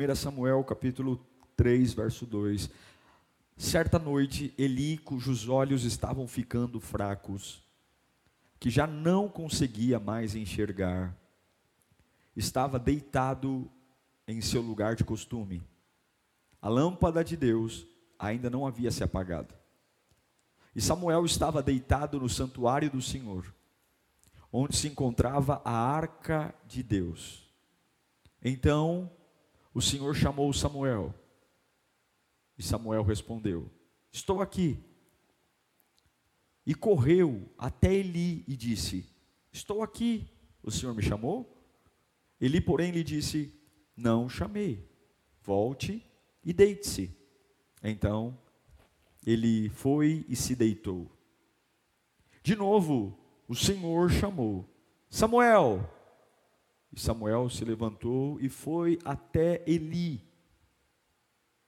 1 Samuel capítulo 3, verso 2. Certa noite, Eli, cujos olhos estavam ficando fracos, que já não conseguia mais enxergar, estava deitado em seu lugar de costume. A lâmpada de Deus ainda não havia se apagado. E Samuel estava deitado no santuário do Senhor, onde se encontrava a arca de Deus. Então o Senhor chamou Samuel. E Samuel respondeu: Estou aqui. E correu até Eli e disse: Estou aqui. O Senhor me chamou? Eli, porém, lhe disse: Não chamei. Volte e deite-se. Então ele foi e se deitou. De novo, o Senhor chamou: Samuel. E Samuel se levantou e foi até Eli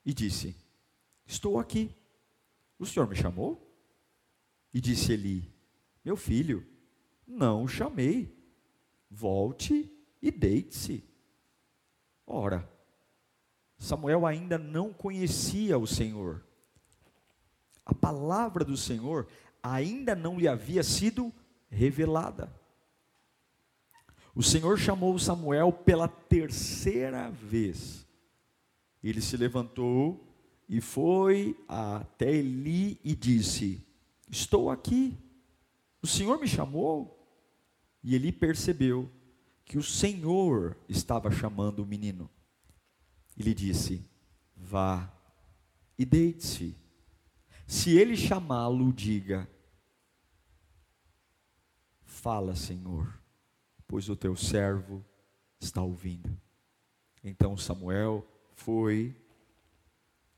e disse: Estou aqui. O senhor me chamou? E disse Eli: Meu filho, não o chamei. Volte e deite-se. Ora, Samuel ainda não conhecia o Senhor. A palavra do Senhor ainda não lhe havia sido revelada. O Senhor chamou Samuel pela terceira vez. Ele se levantou e foi até Eli e disse: Estou aqui. O Senhor me chamou. E Eli percebeu que o Senhor estava chamando o menino. Ele disse: Vá e deite-se. Se ele chamá-lo, diga: Fala, Senhor pois o teu servo está ouvindo. Então Samuel foi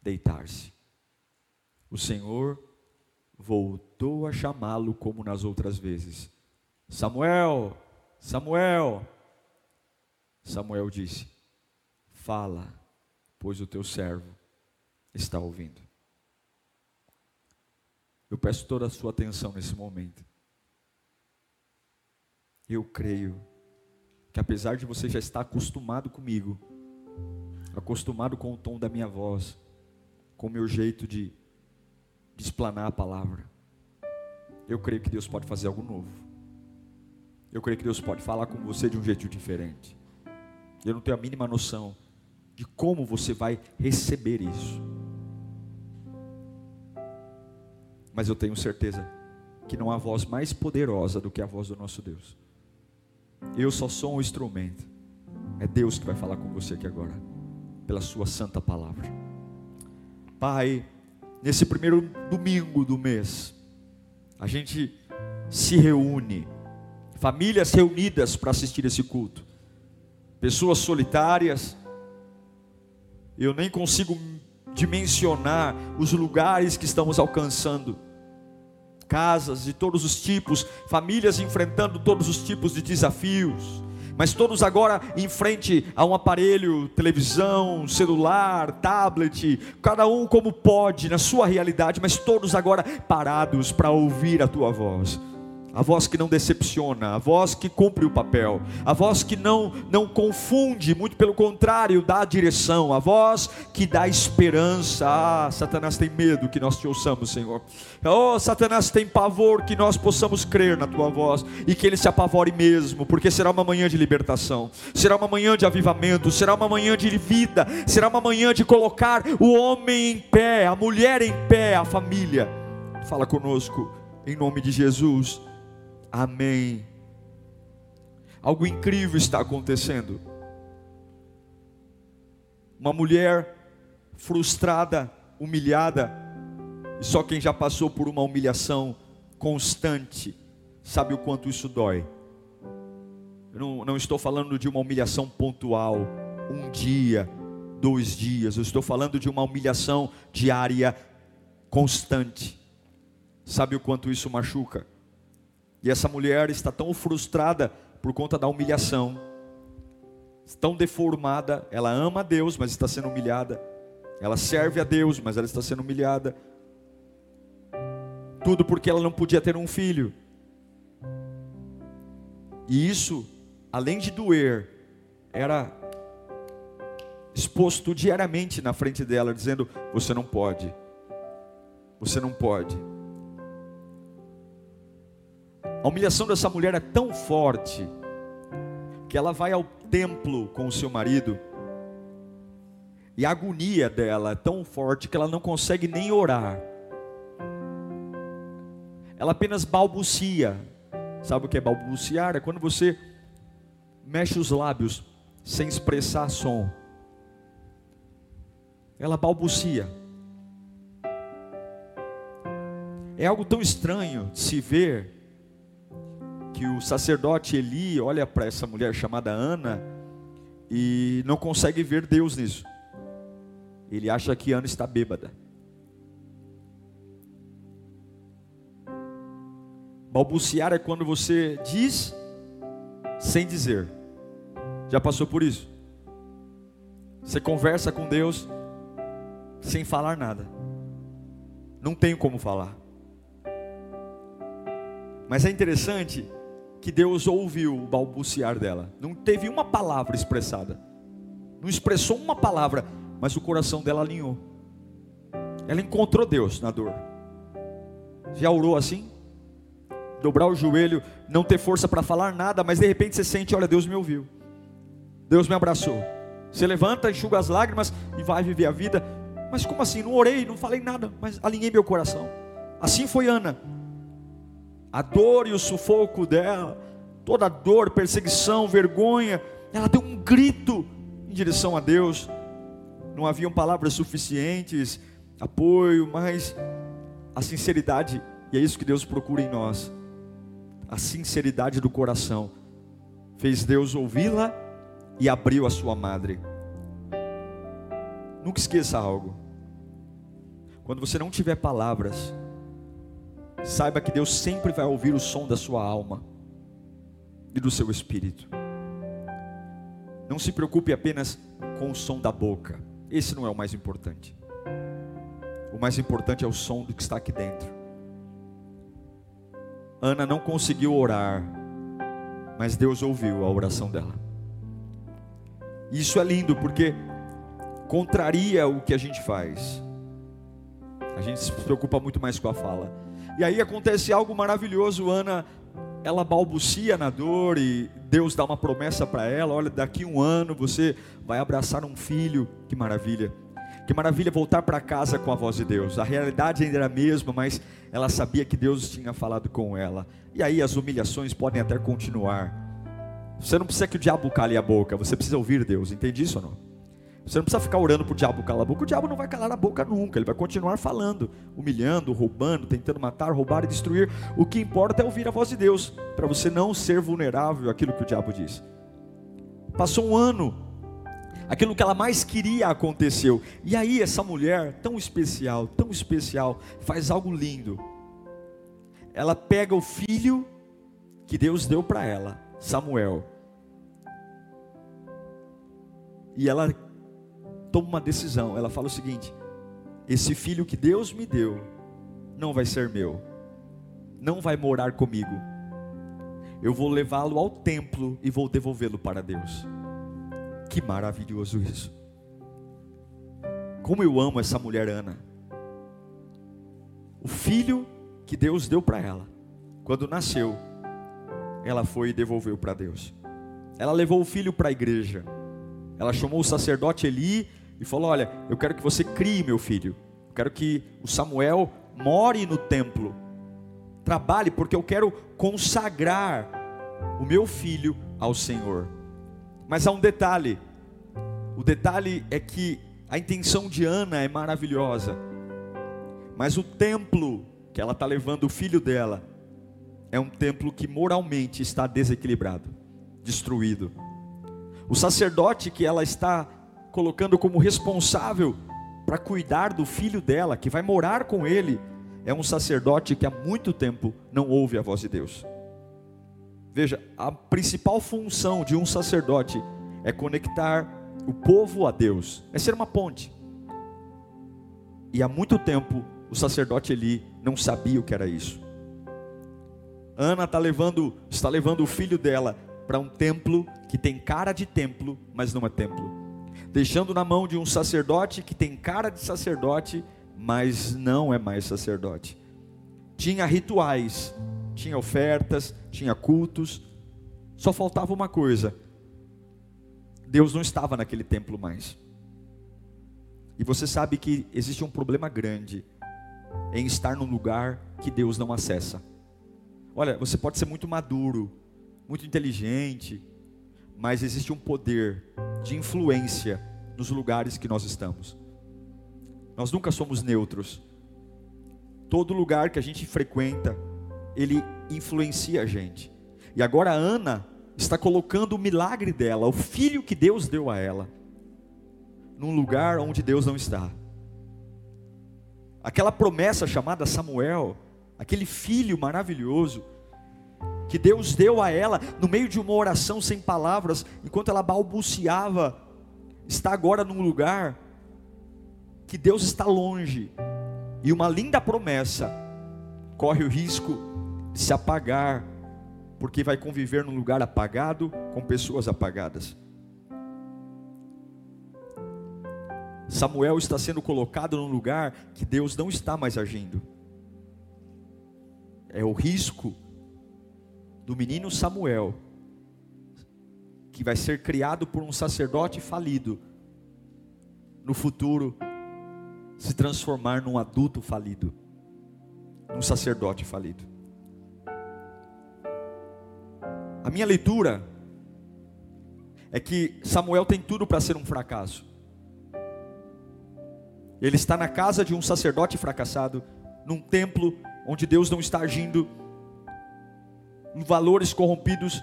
deitar-se. O Senhor voltou a chamá-lo como nas outras vezes. Samuel, Samuel. Samuel disse: Fala, pois o teu servo está ouvindo. Eu peço toda a sua atenção nesse momento. Eu creio que apesar de você já estar acostumado comigo, acostumado com o tom da minha voz, com o meu jeito de, de a palavra, eu creio que Deus pode fazer algo novo. Eu creio que Deus pode falar com você de um jeito diferente. Eu não tenho a mínima noção de como você vai receber isso. Mas eu tenho certeza que não há voz mais poderosa do que a voz do nosso Deus. Eu só sou um instrumento. É Deus que vai falar com você aqui agora, pela Sua santa palavra. Pai, nesse primeiro domingo do mês, a gente se reúne, famílias reunidas para assistir esse culto, pessoas solitárias, eu nem consigo dimensionar os lugares que estamos alcançando casas de todos os tipos, famílias enfrentando todos os tipos de desafios, mas todos agora em frente a um aparelho, televisão, celular, tablet, cada um como pode na sua realidade, mas todos agora parados para ouvir a tua voz a voz que não decepciona, a voz que cumpre o papel, a voz que não não confunde, muito pelo contrário, dá direção, a voz que dá esperança. Ah, Satanás tem medo que nós te ouçamos, Senhor. Oh, Satanás tem pavor que nós possamos crer na tua voz e que ele se apavore mesmo, porque será uma manhã de libertação, será uma manhã de avivamento, será uma manhã de vida, será uma manhã de colocar o homem em pé, a mulher em pé, a família. Fala conosco em nome de Jesus. Amém. Algo incrível está acontecendo. Uma mulher frustrada, humilhada, e só quem já passou por uma humilhação constante sabe o quanto isso dói. Eu não, não estou falando de uma humilhação pontual, um dia, dois dias, eu estou falando de uma humilhação diária constante. Sabe o quanto isso machuca? E essa mulher está tão frustrada por conta da humilhação, tão deformada, ela ama a Deus, mas está sendo humilhada. Ela serve a Deus, mas ela está sendo humilhada. Tudo porque ela não podia ter um filho. E isso, além de doer, era exposto diariamente na frente dela, dizendo: Você não pode, você não pode. A humilhação dessa mulher é tão forte que ela vai ao templo com o seu marido e a agonia dela é tão forte que ela não consegue nem orar. Ela apenas balbucia. Sabe o que é balbuciar? É quando você mexe os lábios sem expressar som. Ela balbucia. É algo tão estranho de se ver que o sacerdote Eli olha para essa mulher chamada Ana e não consegue ver Deus nisso. Ele acha que Ana está bêbada. Balbuciar é quando você diz sem dizer. Já passou por isso? Você conversa com Deus sem falar nada. Não tem como falar. Mas é interessante que Deus ouviu o balbuciar dela. Não teve uma palavra expressada. Não expressou uma palavra, mas o coração dela alinhou. Ela encontrou Deus na dor. Já orou assim? Dobrar o joelho, não ter força para falar nada, mas de repente você sente: olha, Deus me ouviu. Deus me abraçou. Você levanta, enxuga as lágrimas e vai viver a vida. Mas como assim? Não orei, não falei nada, mas alinhei meu coração. Assim foi Ana. A dor e o sufoco dela, toda a dor, perseguição, vergonha, ela deu um grito em direção a Deus não haviam palavras suficientes, apoio, mas a sinceridade, e é isso que Deus procura em nós, a sinceridade do coração, fez Deus ouvi-la e abriu a sua madre. Nunca esqueça algo. Quando você não tiver palavras, saiba que Deus sempre vai ouvir o som da sua alma e do seu espírito. Não se preocupe apenas com o som da boca. Esse não é o mais importante. O mais importante é o som do que está aqui dentro. Ana não conseguiu orar, mas Deus ouviu a oração dela. Isso é lindo porque contraria o que a gente faz. A gente se preocupa muito mais com a fala. E aí acontece algo maravilhoso, Ana, ela balbucia na dor e Deus dá uma promessa para ela: olha, daqui um ano você vai abraçar um filho. Que maravilha! Que maravilha voltar para casa com a voz de Deus. A realidade ainda era a mesma, mas ela sabia que Deus tinha falado com ela. E aí as humilhações podem até continuar. Você não precisa que o diabo cale a boca, você precisa ouvir Deus. Entende isso ou não? Você não precisa ficar orando para o diabo calar a boca. O diabo não vai calar a boca nunca. Ele vai continuar falando, humilhando, roubando, tentando matar, roubar e destruir. O que importa é ouvir a voz de Deus, para você não ser vulnerável àquilo que o diabo diz. Passou um ano, aquilo que ela mais queria aconteceu. E aí, essa mulher, tão especial, tão especial, faz algo lindo. Ela pega o filho que Deus deu para ela, Samuel. E ela toma uma decisão. Ela fala o seguinte: esse filho que Deus me deu não vai ser meu, não vai morar comigo. Eu vou levá-lo ao templo e vou devolvê-lo para Deus. Que maravilhoso isso. Como eu amo essa mulher Ana. O filho que Deus deu para ela, quando nasceu, ela foi e devolveu para Deus. Ela levou o filho para a igreja. Ela chamou o sacerdote Eli e falou: Olha, eu quero que você crie meu filho. Eu quero que o Samuel more no templo. Trabalhe, porque eu quero consagrar o meu filho ao Senhor. Mas há um detalhe: o detalhe é que a intenção de Ana é maravilhosa, mas o templo que ela está levando o filho dela é um templo que moralmente está desequilibrado, destruído. O sacerdote que ela está colocando como responsável para cuidar do filho dela, que vai morar com ele, é um sacerdote que há muito tempo não ouve a voz de Deus. Veja, a principal função de um sacerdote é conectar o povo a Deus, é ser uma ponte. E há muito tempo o sacerdote Eli não sabia o que era isso. Ana está levando, está levando o filho dela para um templo que tem cara de templo, mas não é templo. Deixando na mão de um sacerdote que tem cara de sacerdote, mas não é mais sacerdote. Tinha rituais, tinha ofertas, tinha cultos. Só faltava uma coisa: Deus não estava naquele templo mais. E você sabe que existe um problema grande em estar num lugar que Deus não acessa. Olha, você pode ser muito maduro, muito inteligente, mas existe um poder de influência nos lugares que nós estamos. Nós nunca somos neutros. Todo lugar que a gente frequenta, ele influencia a gente. E agora a Ana está colocando o milagre dela, o filho que Deus deu a ela, num lugar onde Deus não está. Aquela promessa chamada Samuel, aquele filho maravilhoso, que Deus deu a ela no meio de uma oração sem palavras, enquanto ela balbuciava, está agora num lugar que Deus está longe, e uma linda promessa corre o risco de se apagar, porque vai conviver num lugar apagado com pessoas apagadas. Samuel está sendo colocado num lugar que Deus não está mais agindo. É o risco do menino Samuel, que vai ser criado por um sacerdote falido, no futuro se transformar num adulto falido, num sacerdote falido. A minha leitura é que Samuel tem tudo para ser um fracasso. Ele está na casa de um sacerdote fracassado, num templo onde Deus não está agindo, valores corrompidos.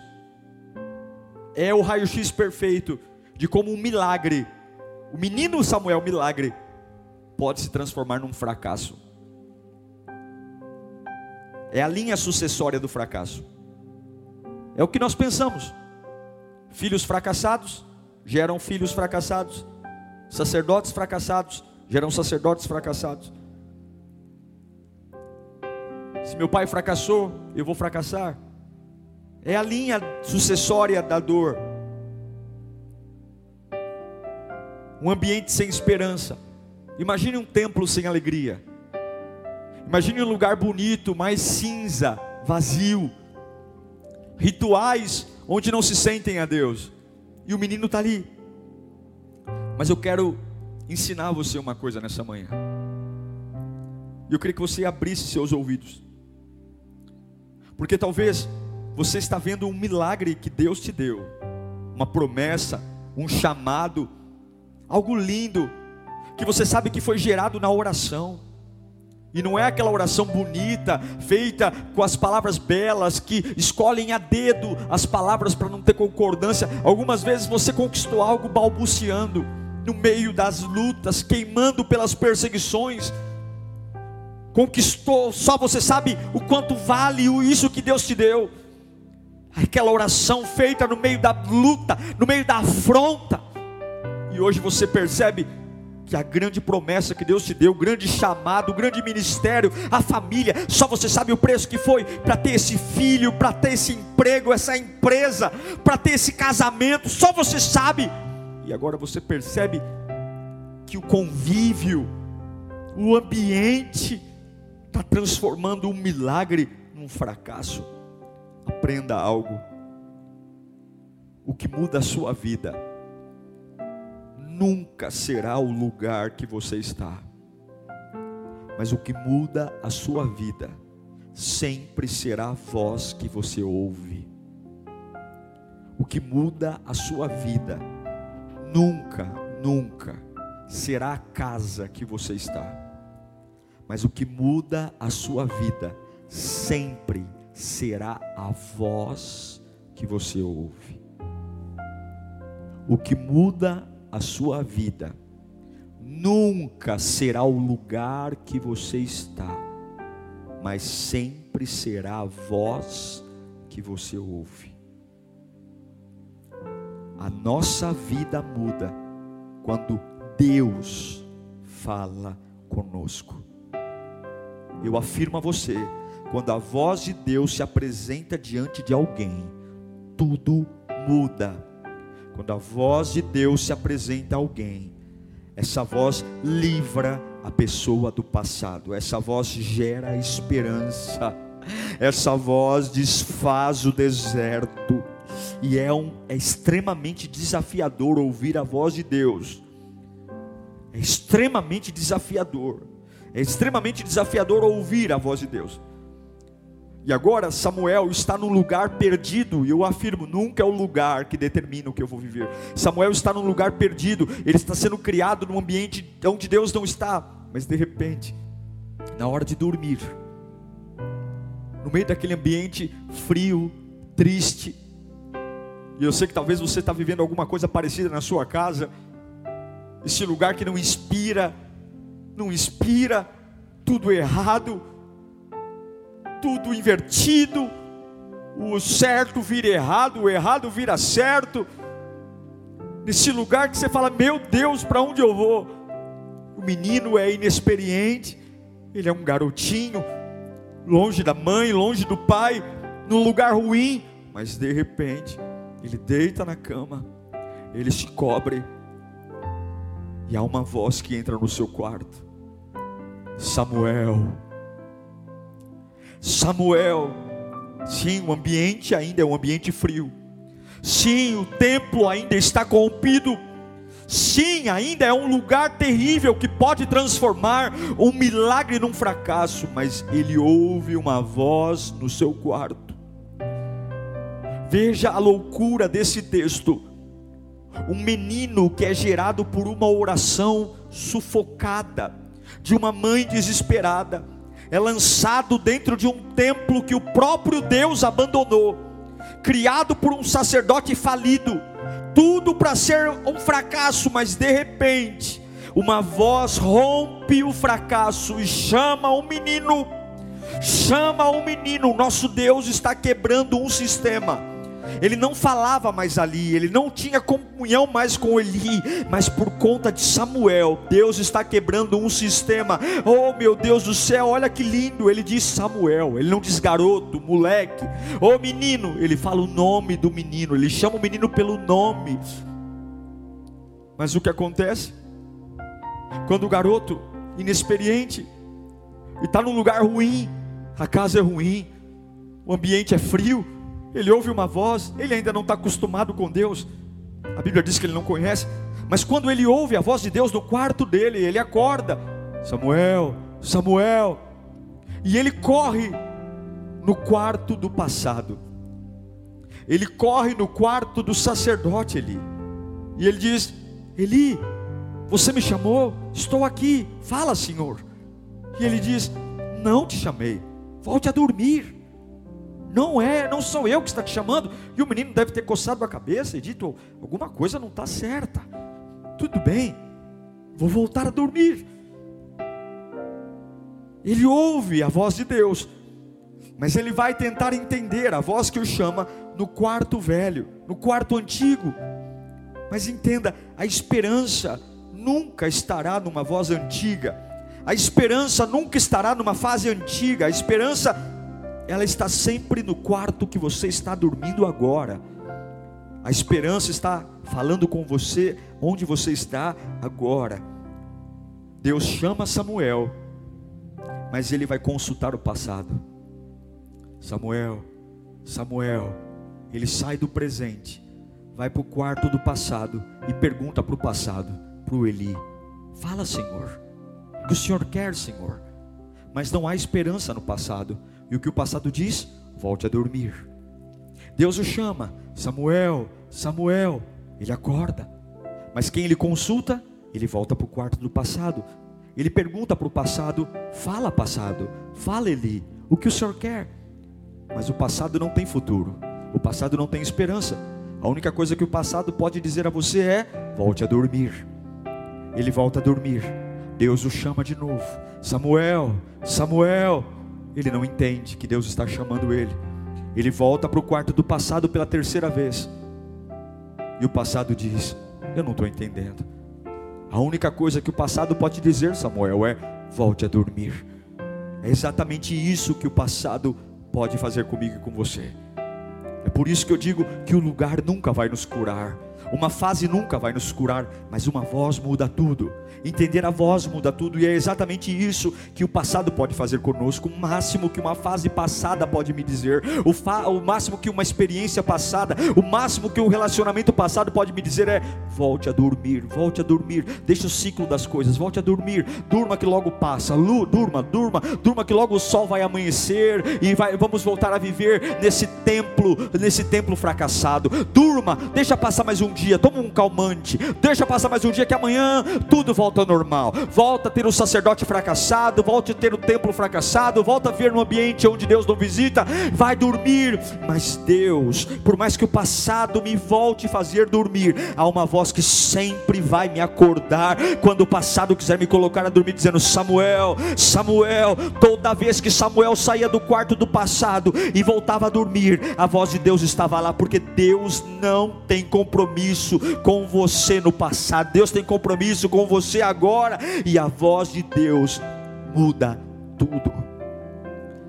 É o raio-x perfeito de como um milagre, o menino Samuel milagre, pode se transformar num fracasso. É a linha sucessória do fracasso. É o que nós pensamos. Filhos fracassados geram filhos fracassados. Sacerdotes fracassados geram sacerdotes fracassados. Se meu pai fracassou, eu vou fracassar. É a linha sucessória da dor. Um ambiente sem esperança. Imagine um templo sem alegria. Imagine um lugar bonito, mais cinza, vazio. Rituais onde não se sentem a Deus. E o menino está ali. Mas eu quero ensinar você uma coisa nessa manhã. E eu queria que você abrisse seus ouvidos. Porque talvez você está vendo um milagre que Deus te deu, uma promessa, um chamado, algo lindo, que você sabe que foi gerado na oração. E não é aquela oração bonita, feita com as palavras belas, que escolhem a dedo as palavras para não ter concordância. Algumas vezes você conquistou algo balbuciando no meio das lutas, queimando pelas perseguições, conquistou, só você sabe o quanto vale isso que Deus te deu. Aquela oração feita no meio da luta, no meio da afronta, e hoje você percebe que a grande promessa que Deus te deu, o grande chamado, o grande ministério, a família, só você sabe o preço que foi para ter esse filho, para ter esse emprego, essa empresa, para ter esse casamento, só você sabe e agora você percebe que o convívio, o ambiente, está transformando um milagre num fracasso. Aprenda algo. O que muda a sua vida nunca será o lugar que você está, mas o que muda a sua vida sempre será a voz que você ouve. O que muda a sua vida nunca, nunca será a casa que você está. Mas o que muda a sua vida sempre será a voz que você ouve. O que muda a sua vida nunca será o lugar que você está, mas sempre será a voz que você ouve. A nossa vida muda quando Deus fala conosco. Eu afirmo a você, quando a voz de Deus se apresenta diante de alguém, tudo muda. Quando a voz de Deus se apresenta a alguém, essa voz livra a pessoa do passado, essa voz gera esperança, essa voz desfaz o deserto, e é, um, é extremamente desafiador ouvir a voz de Deus, é extremamente desafiador, é extremamente desafiador ouvir a voz de Deus. E agora Samuel está num lugar perdido, e eu afirmo, nunca é o lugar que determina o que eu vou viver. Samuel está num lugar perdido, ele está sendo criado num ambiente onde Deus não está, mas de repente, na hora de dormir, no meio daquele ambiente frio, triste, e eu sei que talvez você está vivendo alguma coisa parecida na sua casa, esse lugar que não inspira, não inspira, tudo errado, tudo invertido, o certo vira errado, o errado vira certo. Nesse lugar que você fala, meu Deus, para onde eu vou? O menino é inexperiente, ele é um garotinho, longe da mãe, longe do pai, num lugar ruim, mas de repente, ele deita na cama, ele se cobre, e há uma voz que entra no seu quarto: Samuel Samuel. Sim, o ambiente ainda é um ambiente frio. Sim, o templo ainda está corrompido. Sim, ainda é um lugar terrível que pode transformar um milagre num fracasso, mas ele ouve uma voz no seu quarto. Veja a loucura desse texto. Um menino que é gerado por uma oração sufocada, de uma mãe desesperada é lançado dentro de um templo que o próprio Deus abandonou, criado por um sacerdote falido, tudo para ser um fracasso, mas de repente, uma voz rompe o fracasso e chama o menino, chama o menino, nosso Deus está quebrando um sistema ele não falava mais ali, ele não tinha comunhão mais com Eli, mas por conta de Samuel, Deus está quebrando um sistema. Oh meu Deus do céu, olha que lindo! Ele diz Samuel, ele não diz garoto, moleque, oh menino, ele fala o nome do menino, ele chama o menino pelo nome. Mas o que acontece? Quando o garoto, inexperiente, está num lugar ruim, a casa é ruim, o ambiente é frio, ele ouve uma voz, ele ainda não está acostumado com Deus. A Bíblia diz que ele não conhece, mas quando ele ouve a voz de Deus no quarto dele, ele acorda: Samuel, Samuel, e ele corre no quarto do passado. Ele corre no quarto do sacerdote Eli. E ele diz: Eli, você me chamou? Estou aqui. Fala, Senhor. E ele diz: Não te chamei. Volte a dormir. Não é, não sou eu que está te chamando. E o menino deve ter coçado a cabeça e dito: alguma coisa não está certa. Tudo bem, vou voltar a dormir. Ele ouve a voz de Deus, mas ele vai tentar entender a voz que o chama no quarto velho, no quarto antigo. Mas entenda, a esperança nunca estará numa voz antiga. A esperança nunca estará numa fase antiga. A esperança ela está sempre no quarto que você está dormindo agora. A esperança está falando com você onde você está agora. Deus chama Samuel, mas ele vai consultar o passado. Samuel, Samuel, ele sai do presente, vai para o quarto do passado e pergunta para o passado, para o Eli: Fala, Senhor, o que o Senhor quer, Senhor? Mas não há esperança no passado. E o que o passado diz? Volte a dormir. Deus o chama, Samuel, Samuel. Ele acorda. Mas quem ele consulta? Ele volta para o quarto do passado. Ele pergunta para o passado: Fala, passado, fala, Eli, o que o senhor quer? Mas o passado não tem futuro, o passado não tem esperança. A única coisa que o passado pode dizer a você é: volte a dormir. Ele volta a dormir. Deus o chama de novo. Samuel, Samuel. Ele não entende que Deus está chamando ele. Ele volta para o quarto do passado pela terceira vez. E o passado diz: Eu não estou entendendo. A única coisa que o passado pode dizer, Samuel, é: volte a dormir. É exatamente isso que o passado pode fazer comigo e com você. É por isso que eu digo que o lugar nunca vai nos curar. Uma fase nunca vai nos curar, mas uma voz muda tudo. Entender a voz muda tudo, e é exatamente isso que o passado pode fazer conosco. O máximo que uma fase passada pode me dizer, o, fa o máximo que uma experiência passada, o máximo que um relacionamento passado pode me dizer é: volte a dormir, volte a dormir, deixe o ciclo das coisas, volte a dormir, durma que logo passa, Lu, durma, durma, durma que logo o sol vai amanhecer e vai, vamos voltar a viver nesse templo, nesse templo fracassado. Durma, deixa passar mais um dia, toma um calmante, deixa passar mais um dia que amanhã tudo volta ao normal. Volta a ter o sacerdote fracassado, volta a ter o templo fracassado, volta a ver no ambiente onde Deus não visita, vai dormir. Mas Deus, por mais que o passado me volte a fazer dormir, há uma voz que sempre vai me acordar quando o passado quiser me colocar a dormir, dizendo: Samuel, Samuel. Toda vez que Samuel saía do quarto do passado e voltava a dormir, a voz de Deus estava lá, porque Deus não tem compromisso compromisso com você no passado, Deus tem compromisso com você agora, e a voz de Deus muda tudo.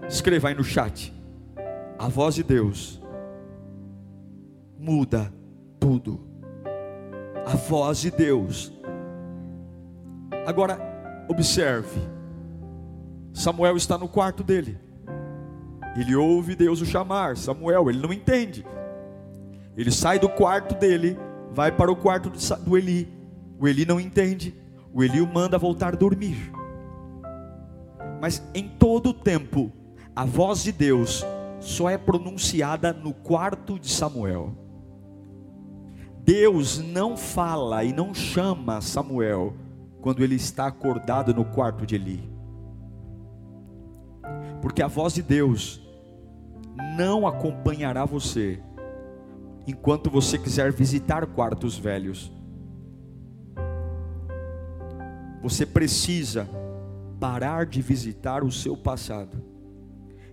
Escreva aí no chat. A voz de Deus muda tudo. A voz de Deus. Agora, observe. Samuel está no quarto dele. Ele ouve Deus o chamar. Samuel, ele não entende. Ele sai do quarto dele vai para o quarto do Eli. O Eli não entende. O Eli o manda voltar a dormir. Mas em todo o tempo, a voz de Deus só é pronunciada no quarto de Samuel. Deus não fala e não chama Samuel quando ele está acordado no quarto de Eli. Porque a voz de Deus não acompanhará você enquanto você quiser visitar quartos velhos. Você precisa parar de visitar o seu passado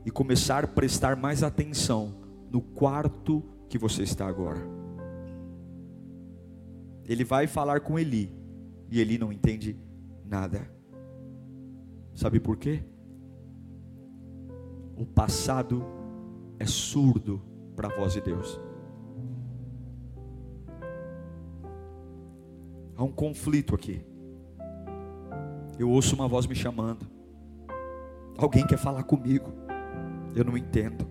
e começar a prestar mais atenção no quarto que você está agora. Ele vai falar com Eli e Eli não entende nada. Sabe por quê? O passado é surdo para a voz de Deus. Há um conflito aqui. Eu ouço uma voz me chamando. Alguém quer falar comigo. Eu não entendo.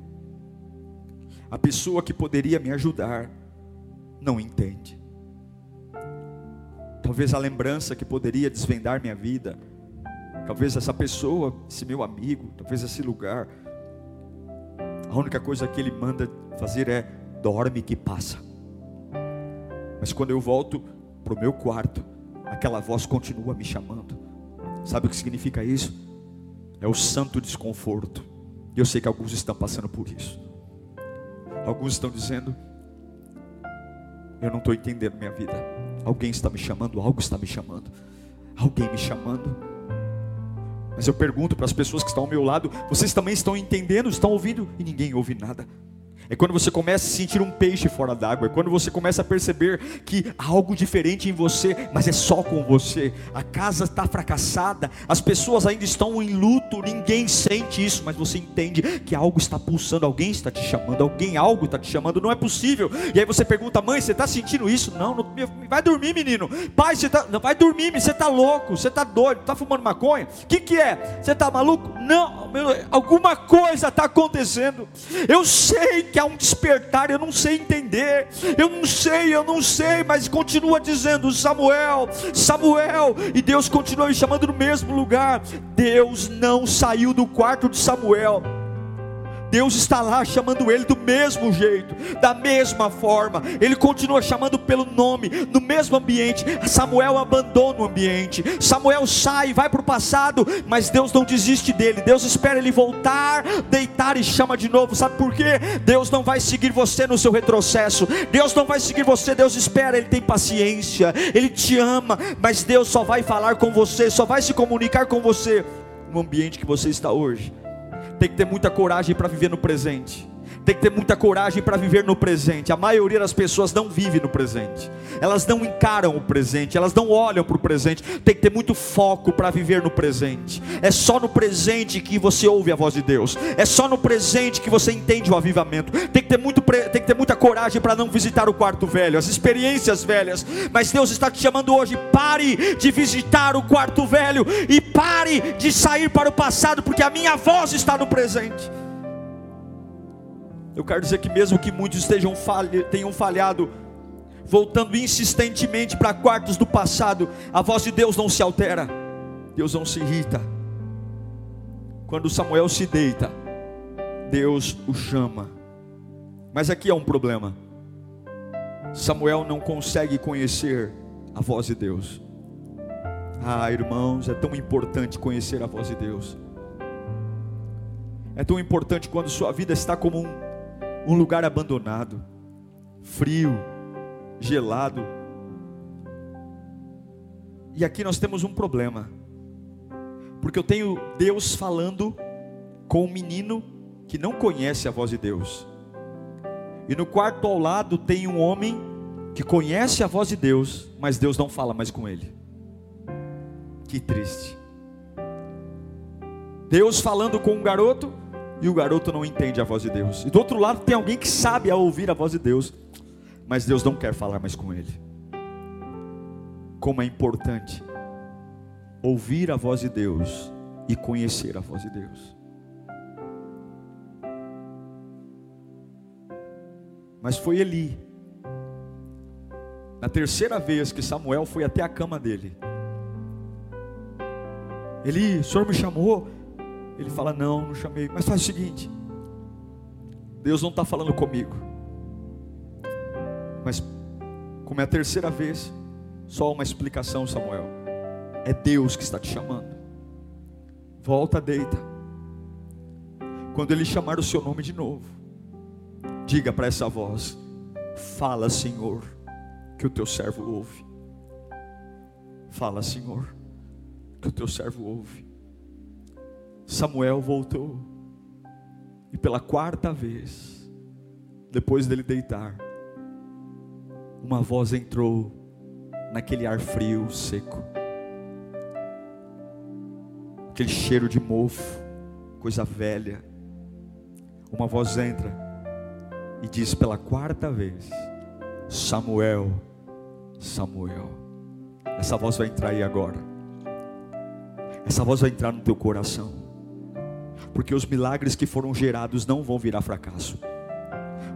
A pessoa que poderia me ajudar não entende. Talvez a lembrança que poderia desvendar minha vida, talvez essa pessoa, esse meu amigo, talvez esse lugar, a única coisa que ele manda fazer é dorme que passa. Mas quando eu volto para o meu quarto, aquela voz continua me chamando. Sabe o que significa isso? É o santo desconforto. E eu sei que alguns estão passando por isso. Alguns estão dizendo: Eu não estou entendendo minha vida. Alguém está me chamando, algo está me chamando. Alguém me chamando. Mas eu pergunto para as pessoas que estão ao meu lado: Vocês também estão entendendo, estão ouvindo? E ninguém ouve nada. É quando você começa a sentir um peixe fora d'água. É quando você começa a perceber que há algo diferente em você, mas é só com você. A casa está fracassada, as pessoas ainda estão em luto, ninguém sente isso, mas você entende que algo está pulsando, alguém está te chamando, alguém, algo está te chamando, não é possível. E aí você pergunta, mãe, você está sentindo isso? Não, não, vai dormir, menino. Pai, você tá, não vai dormir, você está louco, você está doido, está fumando maconha? O que, que é? Você está maluco? Não, meu, alguma coisa está acontecendo. Eu sei que que há um despertar, eu não sei entender, eu não sei, eu não sei, mas continua dizendo: Samuel, Samuel, e Deus continua me chamando no mesmo lugar. Deus não saiu do quarto de Samuel Deus está lá chamando ele do mesmo jeito, da mesma forma. Ele continua chamando pelo nome, no mesmo ambiente. Samuel abandona o ambiente. Samuel sai, vai para o passado, mas Deus não desiste dele. Deus espera ele voltar, deitar e chama de novo. Sabe por quê? Deus não vai seguir você no seu retrocesso. Deus não vai seguir você. Deus espera, ele tem paciência. Ele te ama, mas Deus só vai falar com você, só vai se comunicar com você no ambiente que você está hoje tem que ter muita coragem para viver no presente. Tem que ter muita coragem para viver no presente. A maioria das pessoas não vive no presente. Elas não encaram o presente, elas não olham para o presente. Tem que ter muito foco para viver no presente. É só no presente que você ouve a voz de Deus. É só no presente que você entende o avivamento. Tem que ter, muito, tem que ter muita coragem para não visitar o quarto velho, as experiências velhas. Mas Deus está te chamando hoje. Pare de visitar o quarto velho e pare de sair para o passado, porque a minha voz está no presente. Eu quero dizer que mesmo que muitos estejam falha, tenham falhado, voltando insistentemente para quartos do passado, a voz de Deus não se altera, Deus não se irrita. Quando Samuel se deita, Deus o chama. Mas aqui é um problema. Samuel não consegue conhecer a voz de Deus. Ah, irmãos, é tão importante conhecer a voz de Deus. É tão importante quando sua vida está como um um lugar abandonado, frio, gelado. E aqui nós temos um problema, porque eu tenho Deus falando com um menino que não conhece a voz de Deus, e no quarto ao lado tem um homem que conhece a voz de Deus, mas Deus não fala mais com ele. Que triste. Deus falando com um garoto e o garoto não entende a voz de Deus. E do outro lado tem alguém que sabe ouvir a voz de Deus, mas Deus não quer falar mais com ele. Como é importante ouvir a voz de Deus e conhecer a voz de Deus. Mas foi Eli, na terceira vez que Samuel foi até a cama dele. Eli, o senhor me chamou? Ele fala: Não, não chamei. Mas faz o seguinte: Deus não está falando comigo. Mas, como é a terceira vez, só uma explicação, Samuel. É Deus que está te chamando. Volta, deita. Quando Ele chamar o seu nome de novo, diga para essa voz: Fala, Senhor, que o teu servo ouve. Fala, Senhor, que o teu servo ouve. Samuel voltou. E pela quarta vez, depois dele deitar, uma voz entrou naquele ar frio, seco. Aquele cheiro de mofo, coisa velha. Uma voz entra e diz pela quarta vez: Samuel, Samuel. Essa voz vai entrar aí agora. Essa voz vai entrar no teu coração porque os milagres que foram gerados não vão virar fracasso.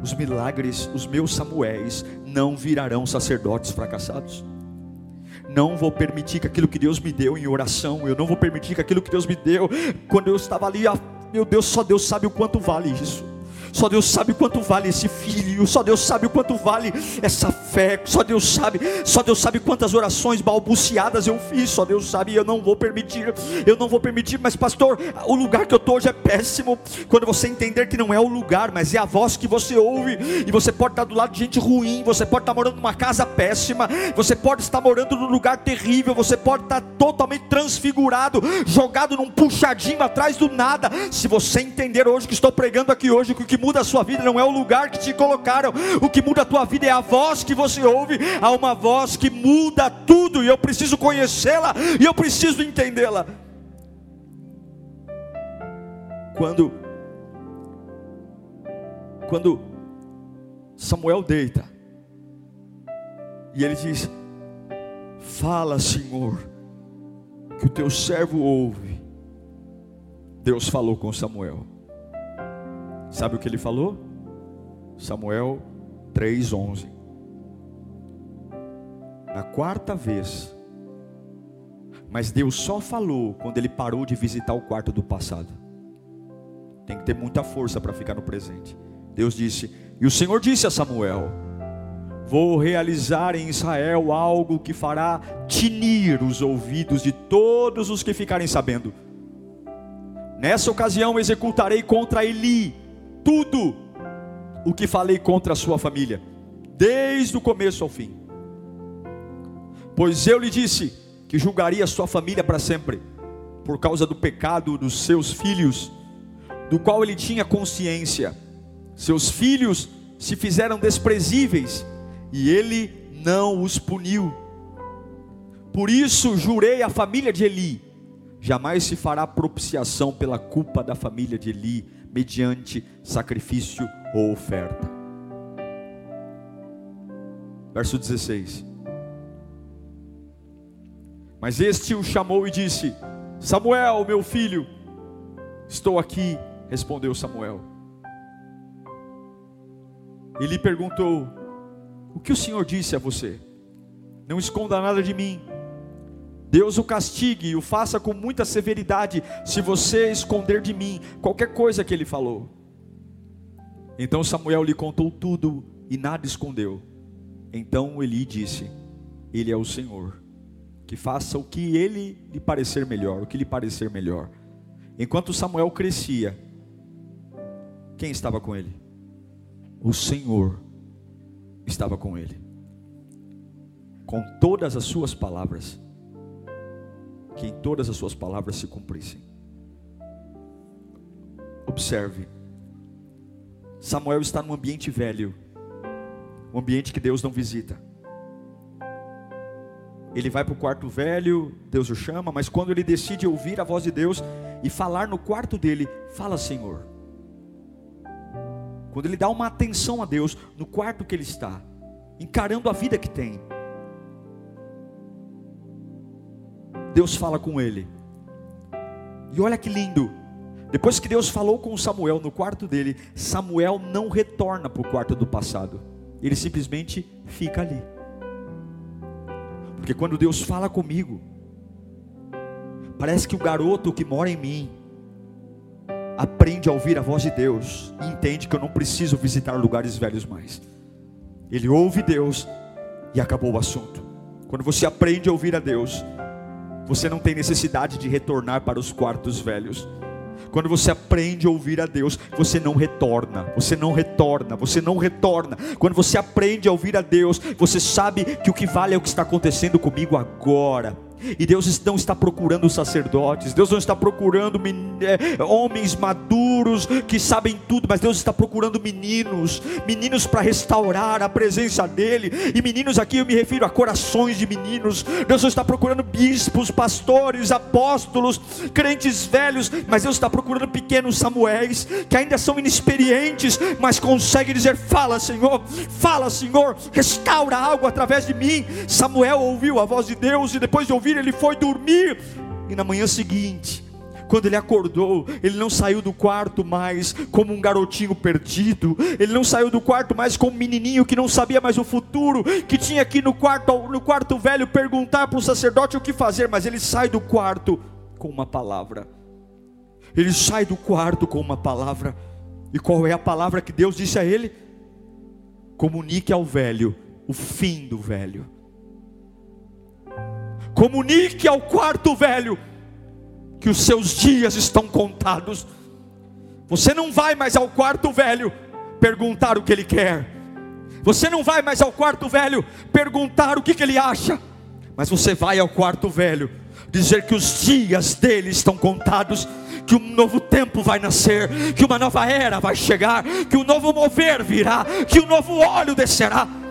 Os milagres, os meus Samuéis, não virarão sacerdotes fracassados. Não vou permitir que aquilo que Deus me deu em oração, eu não vou permitir que aquilo que Deus me deu, quando eu estava ali, ah, meu Deus, só Deus sabe o quanto vale isso. Só Deus sabe quanto vale esse filho, só Deus sabe o quanto vale essa fé, só Deus sabe, só Deus sabe quantas orações balbuciadas eu fiz, só Deus sabe, eu não vou permitir, eu não vou permitir, mas pastor, o lugar que eu estou hoje é péssimo. Quando você entender que não é o lugar, mas é a voz que você ouve, e você pode estar do lado de gente ruim, você pode estar morando numa casa péssima, você pode estar morando num lugar terrível, você pode estar totalmente transfigurado, jogado num puxadinho atrás do nada. Se você entender hoje que estou pregando aqui hoje, que o que muda a sua vida não é o lugar que te colocaram, o que muda a tua vida é a voz que você ouve. Há uma voz que muda tudo, e eu preciso conhecê-la, e eu preciso entendê-la. Quando, quando Samuel deita, e ele diz: Fala, Senhor, que o teu servo ouve. Deus falou com Samuel. Sabe o que ele falou? Samuel 3:11. Na quarta vez. Mas Deus só falou quando ele parou de visitar o quarto do passado. Tem que ter muita força para ficar no presente. Deus disse: E o Senhor disse a Samuel: Vou realizar em Israel algo que fará tinir os ouvidos de todos os que ficarem sabendo. Nessa ocasião executarei contra Eli tudo o que falei contra a sua família, desde o começo ao fim. Pois eu lhe disse que julgaria a sua família para sempre, por causa do pecado dos seus filhos, do qual ele tinha consciência. Seus filhos se fizeram desprezíveis e ele não os puniu. Por isso jurei à família de Eli: jamais se fará propiciação pela culpa da família de Eli, mediante sacrifício ou oferta. Verso 16. Mas este o chamou e disse: Samuel, meu filho, estou aqui, respondeu Samuel. Ele perguntou: O que o Senhor disse a você? Não esconda nada de mim. Deus o castigue e o faça com muita severidade, se você esconder de mim qualquer coisa que ele falou. Então Samuel lhe contou tudo e nada escondeu. Então Eli disse: Ele é o Senhor, que faça o que ele lhe parecer melhor, o que lhe parecer melhor. Enquanto Samuel crescia, quem estava com ele? O Senhor estava com ele, com todas as suas palavras que em todas as suas palavras se cumprissem. Observe, Samuel está num ambiente velho, um ambiente que Deus não visita. Ele vai para o quarto velho, Deus o chama, mas quando ele decide ouvir a voz de Deus e falar no quarto dele, fala Senhor. Quando ele dá uma atenção a Deus no quarto que ele está, encarando a vida que tem, Deus fala com ele. E olha que lindo. Depois que Deus falou com Samuel no quarto dele, Samuel não retorna para o quarto do passado. Ele simplesmente fica ali. Porque quando Deus fala comigo, parece que o garoto que mora em mim aprende a ouvir a voz de Deus e entende que eu não preciso visitar lugares velhos mais. Ele ouve Deus e acabou o assunto. Quando você aprende a ouvir a Deus, você não tem necessidade de retornar para os quartos velhos. Quando você aprende a ouvir a Deus, você não retorna, você não retorna, você não retorna. Quando você aprende a ouvir a Deus, você sabe que o que vale é o que está acontecendo comigo agora. E Deus não está procurando sacerdotes, Deus não está procurando é, homens maduros que sabem tudo, mas Deus está procurando meninos, meninos para restaurar a presença dEle. E meninos aqui eu me refiro a corações de meninos. Deus não está procurando bispos, pastores, apóstolos, crentes velhos, mas Deus está procurando pequenos Samuéis que ainda são inexperientes, mas conseguem dizer: Fala, Senhor, fala, Senhor, restaura algo através de mim. Samuel ouviu a voz de Deus e depois de ouvir ele foi dormir. E na manhã seguinte, quando ele acordou, ele não saiu do quarto mais como um garotinho perdido, ele não saiu do quarto mais como um menininho que não sabia mais o futuro, que tinha aqui no quarto, no quarto velho perguntar para o sacerdote o que fazer, mas ele sai do quarto com uma palavra. Ele sai do quarto com uma palavra. E qual é a palavra que Deus disse a ele? Comunique ao velho o fim do velho comunique ao quarto velho que os seus dias estão contados. Você não vai mais ao quarto velho perguntar o que ele quer. Você não vai mais ao quarto velho perguntar o que, que ele acha. Mas você vai ao quarto velho dizer que os dias dele estão contados que um novo tempo vai nascer, que uma nova era vai chegar, que um novo mover virá, que um novo óleo descerá.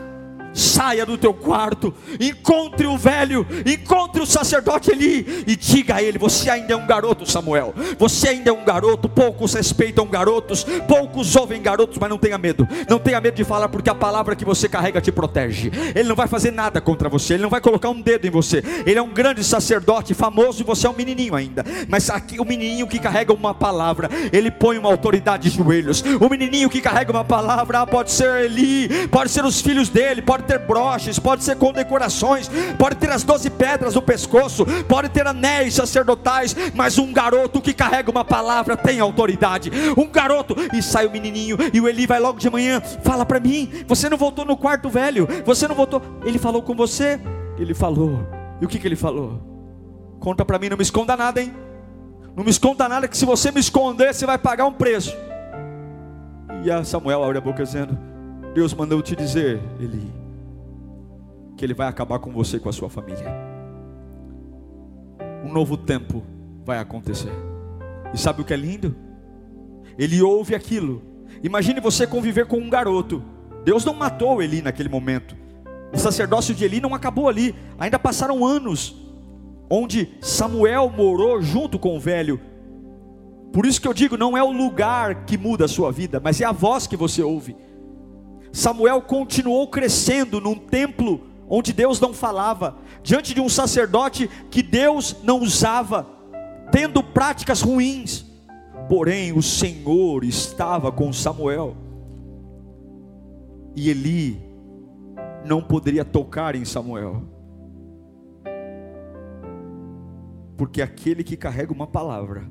Saia do teu quarto, encontre o velho, encontre o sacerdote ali e diga a ele: Você ainda é um garoto, Samuel. Você ainda é um garoto. Poucos respeitam garotos, poucos ouvem garotos, mas não tenha medo. Não tenha medo de falar, porque a palavra que você carrega te protege. Ele não vai fazer nada contra você, ele não vai colocar um dedo em você. Ele é um grande sacerdote, famoso, e você é um menininho ainda. Mas aqui o menininho que carrega uma palavra, ele põe uma autoridade de joelhos. O menininho que carrega uma palavra, pode ser Eli, pode ser os filhos dele, pode pode ter broches, pode ser condecorações, pode ter as doze pedras no pescoço, pode ter anéis sacerdotais, mas um garoto que carrega uma palavra tem autoridade. Um garoto, e sai o menininho, e o Eli vai logo de manhã, fala para mim: Você não voltou no quarto velho, você não voltou. Ele falou com você? Ele falou. E o que, que ele falou? Conta para mim, não me esconda nada, hein? Não me esconda nada, que se você me esconder, você vai pagar um preço. E a Samuel abre a boca dizendo: Deus mandou te dizer, Eli, que Ele vai acabar com você e com a sua família. Um novo tempo vai acontecer. E sabe o que é lindo? Ele ouve aquilo. Imagine você conviver com um garoto. Deus não matou Eli naquele momento. O sacerdócio de Eli não acabou ali. Ainda passaram anos onde Samuel morou junto com o velho. Por isso que eu digo, não é o lugar que muda a sua vida, mas é a voz que você ouve. Samuel continuou crescendo num templo onde Deus não falava, diante de um sacerdote que Deus não usava, tendo práticas ruins. Porém, o Senhor estava com Samuel. E Eli não poderia tocar em Samuel. Porque aquele que carrega uma palavra,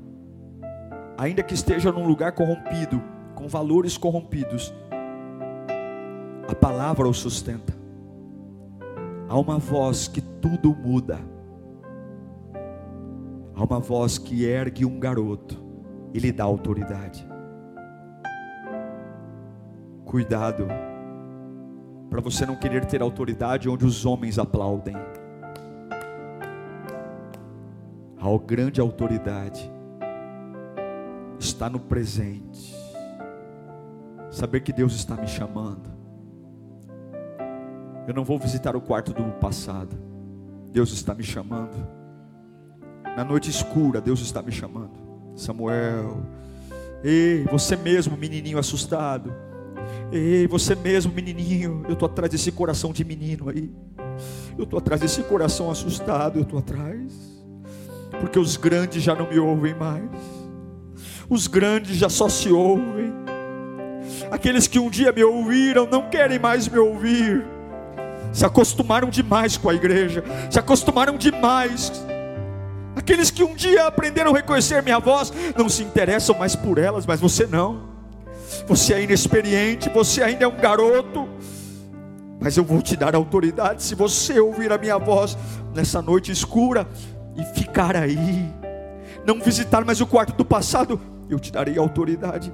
ainda que esteja num lugar corrompido, com valores corrompidos, a palavra o sustenta. Há uma voz que tudo muda. Há uma voz que ergue um garoto e lhe dá autoridade. Cuidado, para você não querer ter autoridade onde os homens aplaudem. A grande autoridade está no presente. Saber que Deus está me chamando. Eu não vou visitar o quarto do passado. Deus está me chamando. Na noite escura, Deus está me chamando. Samuel, ei, você mesmo, menininho assustado. Ei, você mesmo, menininho, eu estou atrás desse coração de menino aí. Eu estou atrás desse coração assustado, eu estou atrás porque os grandes já não me ouvem mais, os grandes já só se ouvem, aqueles que um dia me ouviram não querem mais me ouvir, se acostumaram demais com a igreja, se acostumaram demais. Aqueles que um dia aprenderam a reconhecer minha voz, não se interessam mais por elas, mas você não. Você é inexperiente, você ainda é um garoto, mas eu vou te dar autoridade se você ouvir a minha voz nessa noite escura e ficar aí, não visitar mais o quarto do passado, eu te darei autoridade.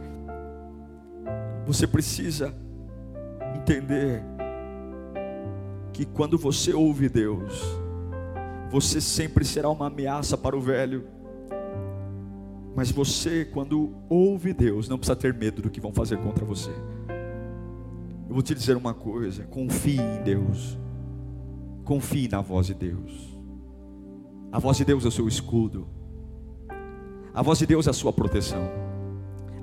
Você precisa entender que quando você ouve Deus, você sempre será uma ameaça para o velho. Mas você, quando ouve Deus, não precisa ter medo do que vão fazer contra você. Eu vou te dizer uma coisa: confie em Deus, confie na voz de Deus. A voz de Deus é o seu escudo. A voz de Deus é a sua proteção.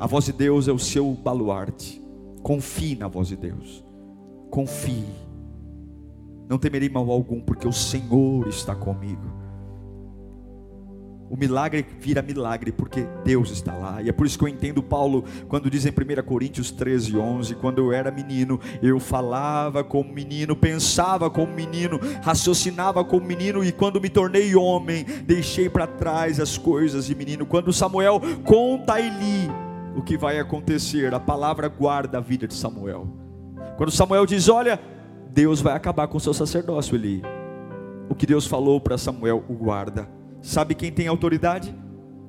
A voz de Deus é o seu baluarte. Confie na voz de Deus. Confie. Não temerei mal algum, porque o Senhor está comigo. O milagre vira milagre porque Deus está lá. E é por isso que eu entendo Paulo quando diz em 1 Coríntios 13, 11: Quando eu era menino, eu falava como menino, pensava como menino, raciocinava como menino, e quando me tornei homem, deixei para trás as coisas de menino. Quando Samuel conta a Eli o que vai acontecer, a palavra guarda a vida de Samuel. Quando Samuel diz: Olha, Deus vai acabar com o seu sacerdócio, Eli. O que Deus falou para Samuel, o guarda. Sabe quem tem autoridade?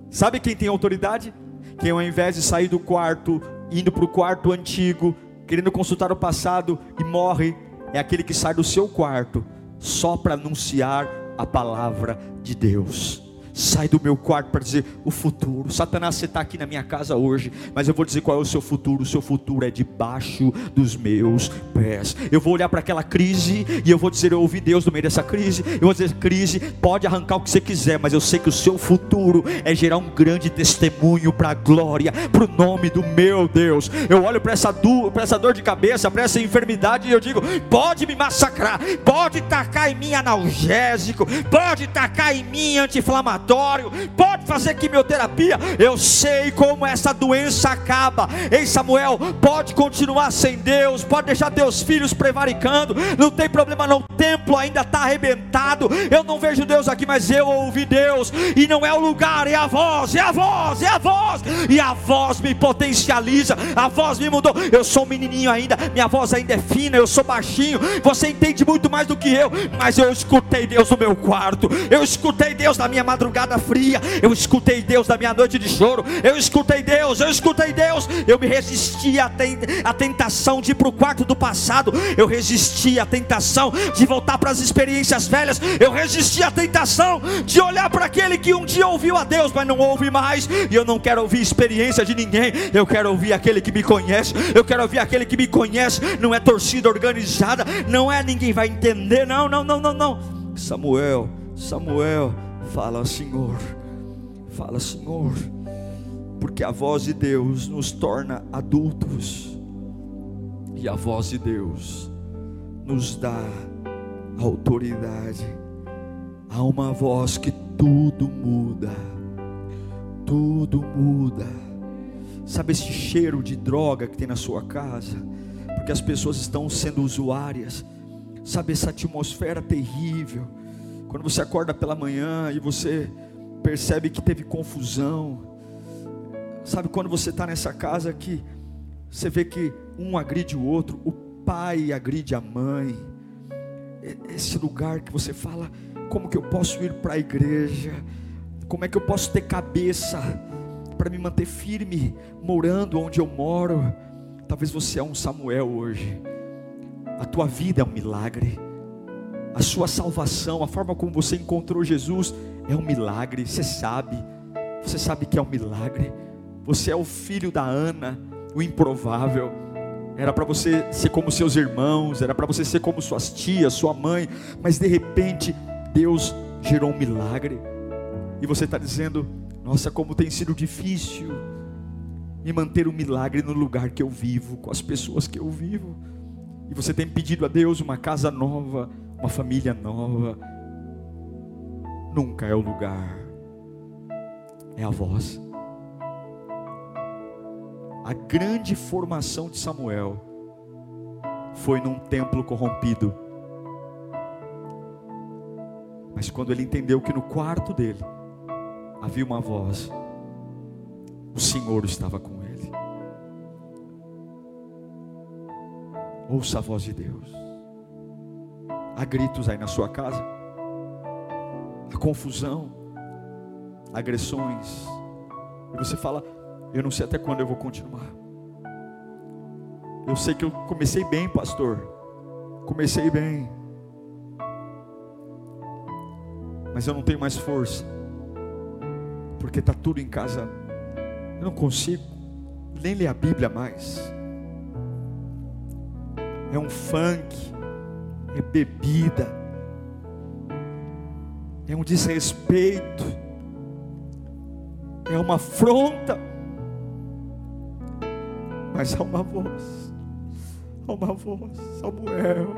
Sabe quem tem autoridade? Quem ao invés de sair do quarto, indo para o quarto antigo, querendo consultar o passado e morre, é aquele que sai do seu quarto só para anunciar a palavra de Deus sai do meu quarto para dizer o futuro. Satanás, você está aqui na minha casa hoje, mas eu vou dizer qual é o seu futuro. O seu futuro é debaixo dos meus pés. Eu vou olhar para aquela crise e eu vou dizer: Eu ouvi Deus no meio dessa crise. Eu vou dizer: Crise, pode arrancar o que você quiser, mas eu sei que o seu futuro é gerar um grande testemunho para a glória, para o nome do meu Deus. Eu olho para essa, essa dor de cabeça, para essa enfermidade e eu digo: Pode me massacrar, pode tacar em mim analgésico, pode tacar em mim anti-inflamatório inflamatório, pode fazer quimioterapia. Eu sei como essa doença acaba. Ei, Samuel, pode continuar sem Deus, pode deixar teus filhos prevaricando, não tem problema não. O templo ainda está arrebentado. Eu não vejo Deus aqui, mas eu ouvi Deus, e não é o lugar, é a voz, é a voz, é a voz, e a voz me potencializa, a voz me mudou. Eu sou um menininho ainda, minha voz ainda é fina, eu sou baixinho. Você entende muito mais do que eu, mas eu escutei Deus no meu quarto, eu escutei Deus na minha madrugada fria, eu escutei Deus na minha noite de choro, eu escutei Deus, eu escutei Deus. Eu me resisti à tentação de ir para o quarto do passado, eu resisti à tentação de voltar para as experiências velhas, eu resisti à tentação de olhar para aquele que um dia ouviu a Deus, mas não ouve mais, e eu não quero ouvir experiência de ninguém, eu quero ouvir aquele que me conhece, eu quero ouvir aquele que me conhece, não é torcida organizada, não é ninguém vai entender, não, não, não, não, não. Samuel, Samuel, fala, Senhor, fala, Senhor, porque a voz de Deus nos torna adultos, e a voz de Deus nos dá autoridade. Há uma voz que tudo muda, tudo muda. Sabe esse cheiro de droga que tem na sua casa? Porque as pessoas estão sendo usuárias. Sabe essa atmosfera terrível? Quando você acorda pela manhã e você percebe que teve confusão. Sabe quando você está nessa casa que você vê que um agride o outro, o pai agride a mãe. Esse lugar que você fala, como que eu posso ir para a igreja? Como é que eu posso ter cabeça para me manter firme morando onde eu moro? Talvez você é um Samuel hoje. A tua vida é um milagre. A sua salvação, a forma como você encontrou Jesus é um milagre. Você sabe. Você sabe que é um milagre. Você é o filho da Ana, o improvável. Era para você ser como seus irmãos, era para você ser como suas tias, sua mãe, mas de repente Deus gerou um milagre. E você está dizendo: Nossa, como tem sido difícil me manter um milagre no lugar que eu vivo, com as pessoas que eu vivo. E você tem pedido a Deus uma casa nova, uma família nova. Nunca é o lugar, é a voz. A grande formação de Samuel foi num templo corrompido. Mas quando ele entendeu que no quarto dele havia uma voz, o Senhor estava com ele. Ouça a voz de Deus. Há gritos aí na sua casa, há confusão, agressões, e você fala: Eu não sei até quando eu vou continuar. Eu sei que eu comecei bem, pastor. Comecei bem. Mas eu não tenho mais força. Porque está tudo em casa. Eu não consigo nem ler a Bíblia mais. É um funk, é bebida, é um desrespeito, é uma afronta. Mas há uma voz, há uma voz, Samuel.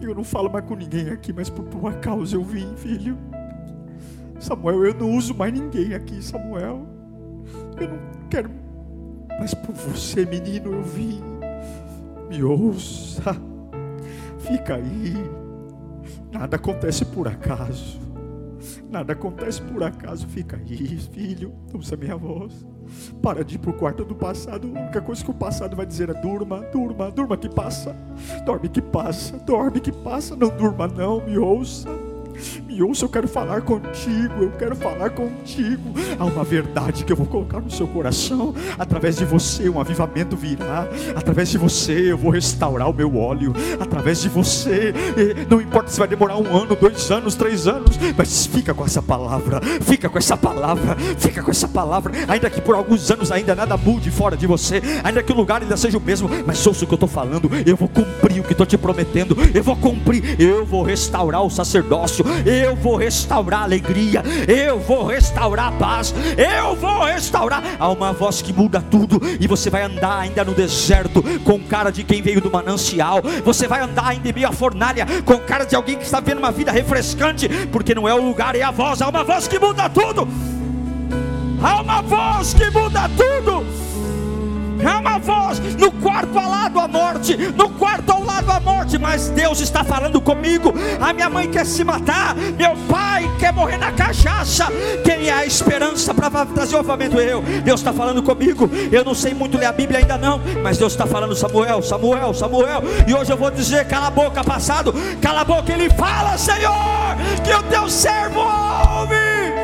Eu não falo mais com ninguém aqui, mas por tua causa eu vim, filho. Samuel, eu não uso mais ninguém aqui, Samuel. Eu não quero, mas por você, menino, eu vim. Me ouça, fica aí. Nada acontece por acaso. Nada acontece por acaso. Fica aí, filho. Ouça minha voz. Para de ir para o quarto do passado. A única coisa que o passado vai dizer é: durma, durma, durma que passa. Dorme que passa, dorme que passa. Não durma, não. Me ouça. Me ouça, eu quero falar contigo, eu quero falar contigo. Há uma verdade que eu vou colocar no seu coração. Através de você, um avivamento virá. Através de você, eu vou restaurar o meu óleo. Através de você, não importa se vai demorar um ano, dois anos, três anos, mas fica com essa palavra, fica com essa palavra, fica com essa palavra. Ainda que por alguns anos ainda nada mude fora de você, ainda que o lugar ainda seja o mesmo, mas ouça o que eu estou falando. Eu vou cumprir o que estou te prometendo. Eu vou cumprir, eu vou restaurar o sacerdócio. Eu vou restaurar a alegria, eu vou restaurar a paz, eu vou restaurar. Há uma voz que muda tudo, e você vai andar ainda no deserto com cara de quem veio do manancial, você vai andar ainda em meio à fornalha com cara de alguém que está vendo uma vida refrescante, porque não é o lugar, é a voz, há uma voz que muda tudo. Há uma voz que muda tudo. Há uma voz no quarto ao lado a morte, no quarto ao lado a morte, mas Deus está falando comigo. A minha mãe quer se matar, meu pai quer morrer na cachaça. Quem é a esperança para trazer o avamento? Eu. Deus está falando comigo. Eu não sei muito ler a Bíblia ainda não, mas Deus está falando Samuel, Samuel, Samuel. E hoje eu vou dizer: cala a boca, passado, cala a boca. Ele fala, Senhor, que o teu servo ouve.